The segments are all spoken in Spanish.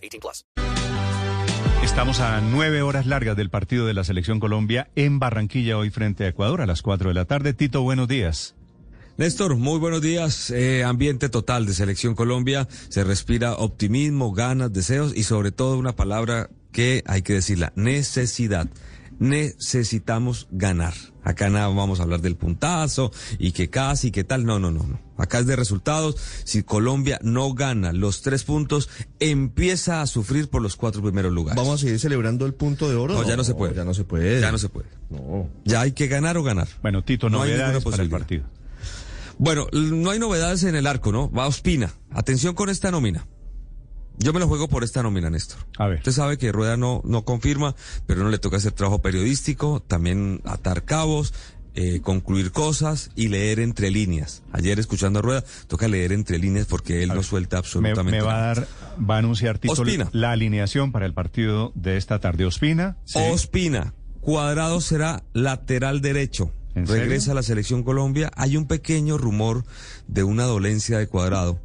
18 plus. Estamos a nueve horas largas del partido de la Selección Colombia en Barranquilla hoy frente a Ecuador a las cuatro de la tarde. Tito, buenos días. Néstor, muy buenos días. Eh, ambiente total de Selección Colombia. Se respira optimismo, ganas, deseos y sobre todo una palabra que hay que decirla, necesidad necesitamos ganar. Acá nada vamos a hablar del puntazo y que casi, que tal. No, no, no, no. Acá es de resultados. Si Colombia no gana los tres puntos, empieza a sufrir por los cuatro primeros lugares. ¿Vamos a seguir celebrando el punto de oro? No, ya no se puede. Ya no se puede. Ya no se puede. No. Ya hay que ganar o ganar. Bueno, Tito, No hay novedades ninguna para el posibilidad. partido. Bueno, no hay novedades en el arco, ¿no? Va Ospina. Atención con esta nómina. Yo me lo juego por esta nómina, Néstor. A ver. Usted sabe que Rueda no, no confirma, pero no le toca hacer trabajo periodístico, también atar cabos, eh, concluir cosas y leer entre líneas. Ayer escuchando a Rueda, toca leer entre líneas porque él no suelta Me, absolutamente me va a dar, va a anunciar Tito Ospina. la alineación para el partido de esta tarde. Ospina. sí. Ospina, Cuadrado será lateral derecho. Regresa a la selección Colombia. Hay un pequeño rumor de una dolencia de Cuadrado,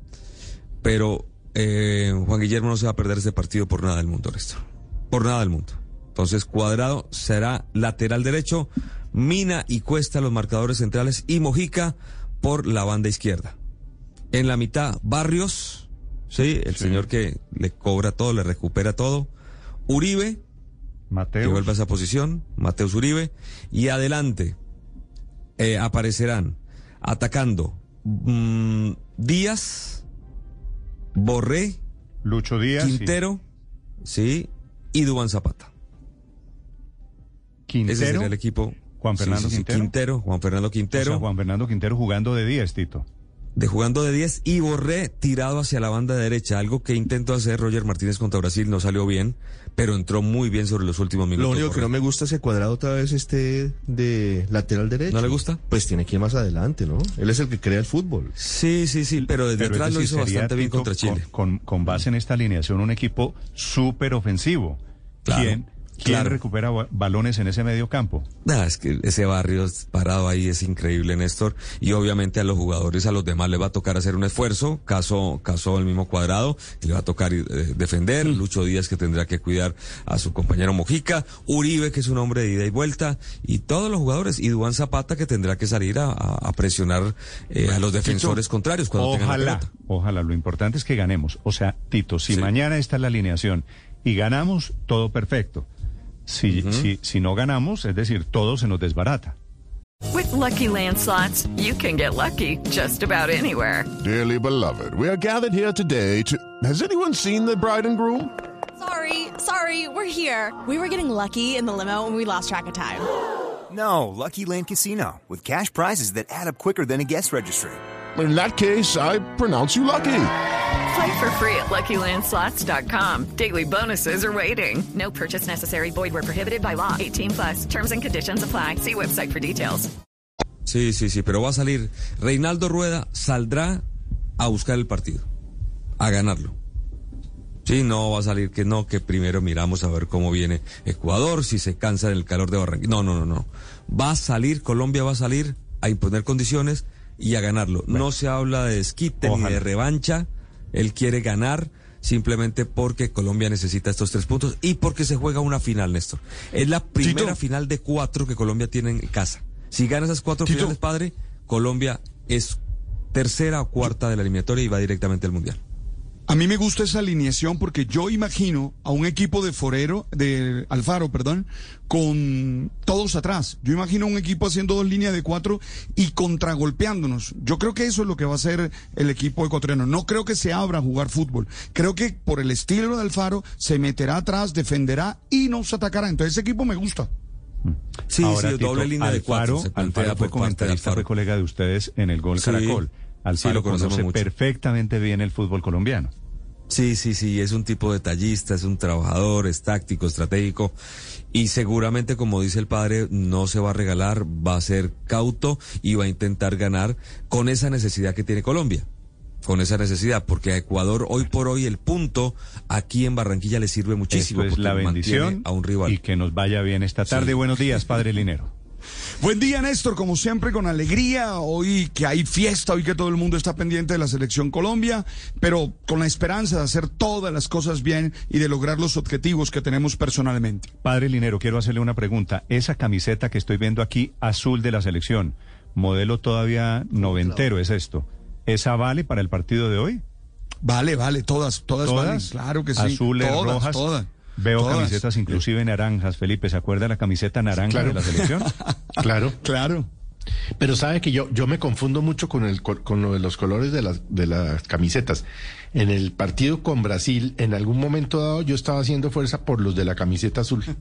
pero eh, Juan Guillermo no se va a perder ese partido por nada del mundo, Néstor. Por nada del mundo. Entonces, Cuadrado será lateral derecho, Mina y Cuesta los marcadores centrales y Mojica por la banda izquierda. En la mitad, Barrios, sí, el Sí. señor que le cobra todo, le recupera todo. Uribe, que Mateo. vuelva a esa posición, Mateus Uribe, y adelante eh, aparecerán atacando mm, Díaz, Borré, Lucho Díaz. Quintero, sí, y Dubán Zapata. Ese Quintero. sería el equipo. Juan Fernando sí, sí, Quintero. Quintero, Juan Fernando O Quintero, sea, Juan Fernando Quintero jugando de 10, Tito. De jugando de 10 y Borré tirado hacia la banda derecha, algo que intentó hacer Roger Martínez contra Brasil, no salió bien, pero entró muy bien sobre los últimos minutos. Lo único que no me gusta es que cuadrado otra vez esté de lateral derecho. ¿No le gusta? Pues tiene que ir más adelante, ¿no? Él es el que crea el fútbol. Sí, sí, sí, pero desde Pero atrás lo hizo bastante bien contra Chile. Con, con- con base en esta alineación, un equipo súper ofensivo. Claro, ¿Quién, quién claro. recupera ba- balones en ese medio campo? Nah, es que ese barrio parado ahí es increíble, Néstor. Y obviamente a los jugadores, a los demás les va a tocar hacer un esfuerzo. Caso, caso el mismo cuadrado, que le va a tocar eh, defender. Lucho Díaz que tendrá que cuidar a su compañero Mojica. Uribe que es un hombre de ida y vuelta. Y todos los jugadores. Y Duan Zapata que tendrá que salir a, presionar eh, a los defensores contrarios cuando tengan la Ojalá, pelota. ojalá. Lo importante es que ganemos. O sea, Tito, si Sí. mañana está la alineación y ganamos, todo perfecto. Si, si, si no ganamos, es decir, todo se nos desbarata. With Lucky Land slots, you can get lucky just about anywhere. Dearly beloved, we are gathered here today to. Has anyone seen the bride and groom? Sorry, sorry, we're here. We were getting lucky in the limo and we lost track of time. No, Lucky Land Casino, with cash prizes that add up quicker than a guest registry. In that case, I pronounce you lucky. Play for free at LuckyLandSlots.com. Daily bonuses are waiting. No purchase necessary. Void were prohibited by law. 18 plus terms and conditions apply. See website for details. Sí, sí, sí, pero va a salir. Reinaldo Rueda saldrá a buscar el partido, a ganarlo. Sí, no va a salir que no, que primero miramos a ver cómo viene Ecuador, si se cansa en el calor de Barranquilla. No, no, no, no. Va a salir, Colombia va a salir a imponer condiciones y a ganarlo. No se habla de desquite ni Ojalá. de revancha. Él quiere ganar simplemente porque Colombia necesita estos tres puntos y porque se juega una final, Néstor. Es la primera Tito. final de cuatro que Colombia tiene en casa. Si gana esas cuatro Tito. finales, padre, Colombia es tercera o cuarta de la eliminatoria y va directamente al Mundial. A mí me gusta esa alineación porque yo imagino a un equipo de Forero, de Alfaro, perdón, con todos atrás. Yo imagino un equipo haciendo dos líneas de cuatro y contragolpeándonos. Yo creo que eso es lo que va a hacer el equipo ecuatoriano. No creo que se abra a jugar fútbol. Creo que por el estilo de Alfaro se meterá atrás, defenderá y nos atacará. Entonces ese equipo me gusta. Sí, Ahora, sí, Tito, doble línea de cuatro. Alfaro fue Alfaro. fue colega de ustedes en el Gol Sí, Caracol. Sí, Alfaro lo conocemos conoce mucho. perfectamente bien el fútbol colombiano. Sí, sí, sí, es un tipo detallista, es un trabajador, es táctico, estratégico y seguramente, como dice el padre, no se va a regalar, va a ser cauto y va a intentar ganar con esa necesidad que tiene Colombia. Con esa necesidad, porque a Ecuador hoy por hoy el punto aquí en Barranquilla le sirve muchísimo. Esto es la bendición a un rival. y que nos vaya bien esta tarde. Sí. Buenos días, padre Linero. Buen día, Néstor, como siempre, con alegría. Hoy que hay fiesta, hoy que todo el mundo está pendiente de la selección Colombia, pero con la esperanza de hacer todas las cosas bien y de lograr los objetivos que tenemos personalmente. Padre Linero, quiero hacerle una pregunta. Esa camiseta que estoy viendo aquí, azul de la selección, modelo todavía noventero, ¿es esto? ¿Esa vale para el partido de hoy? Vale, vale, todas, todas, ¿Todas? valen. Claro que sí. Azules, todas, rojas. todas. Veo todas. camisetas inclusive naranjas, Felipe. ¿Se acuerda la camiseta naranja Claro. de la selección? Claro. Claro. Pero sabe que yo, yo me confundo mucho con el co- con lo de los colores de las de las camisetas. En el partido con Brasil, en algún momento dado, yo estaba haciendo fuerza por los de la camiseta azul.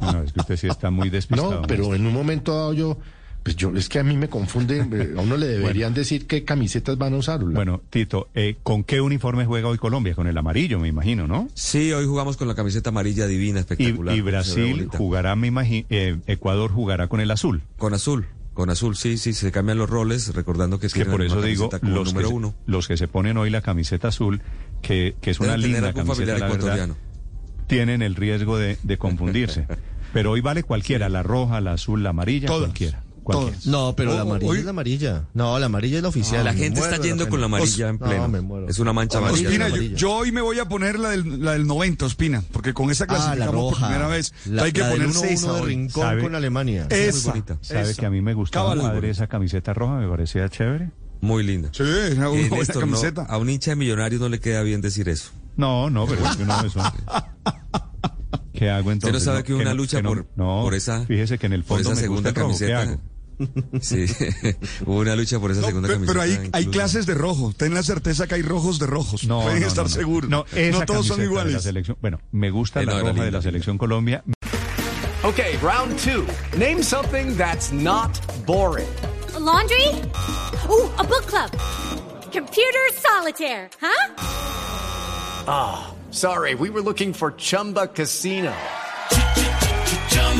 No, es que usted sí está muy despistado. No, pero en un momento dado yo, pues yo, es que a mí me confunde, eh, a uno le deberían decir qué camisetas van a usar. Bueno, Tito, eh, ¿con qué uniforme juega hoy Colombia? Con el amarillo, me imagino, ¿no? Sí, hoy jugamos con la camiseta amarilla divina, Y, espectacular. y Brasil jugará, me imagino, Ecuador jugará con el azul. Con azul, con azul, sí, sí, se cambian los roles, recordando que Es que tienen por eso digo, los que, número se, uno. los que se ponen hoy la camiseta azul, que, que es una Deben linda camiseta, la verdad, ecuatoriano. tienen el riesgo de, de confundirse. Pero hoy vale cualquiera, la roja, la azul, la amarilla, Todas, cualquiera. No, pero la Oh, amarilla hoy- es la amarilla. No, la amarilla es la oficial. la Me gente está yendo pena. con la amarilla en No, pleno. me muero. Es una mancha Amarilla, amarilla. Ospina, yo, yo hoy me voy a poner la del, la del 90, Ospina, porque con esa Ah, la clasificamos por roja. primera vez. La, hay que la del ponerse 1-1 esa de. Rincón ¿Sabe? con Alemania. Esa, bonita. ¿Sabe esa. que a mí me gustaba, padre, esa camiseta roja? Me parecía chévere. Muy linda. Sí, es una Eh, buena Néstor, no, camiseta. a un hincha de millonarios no le queda bien decir eso. No, no, pero es que uno eso. ¿Qué hago entonces? No sabe que una no- lucha no- por- no, por esa- Fíjese que en el por fondo esa me gusta segunda el rojo. ¿Qué camiseta. Sí, hubo una lucha por esa No, segunda camiseta. pero hay, hay clases de rojo. Ten la certeza que hay rojos de rojos. No, Pueden no, estar no, seguros. No, todos son de la iguales. selección. Bueno, me gusta Eh, la roja de la selección Colombia. Okay, round two. Name something that's not boring. laundry? Ooh, a book club. Computer solitaire, huh? Ah, sorry, we were looking for Chumba Casino.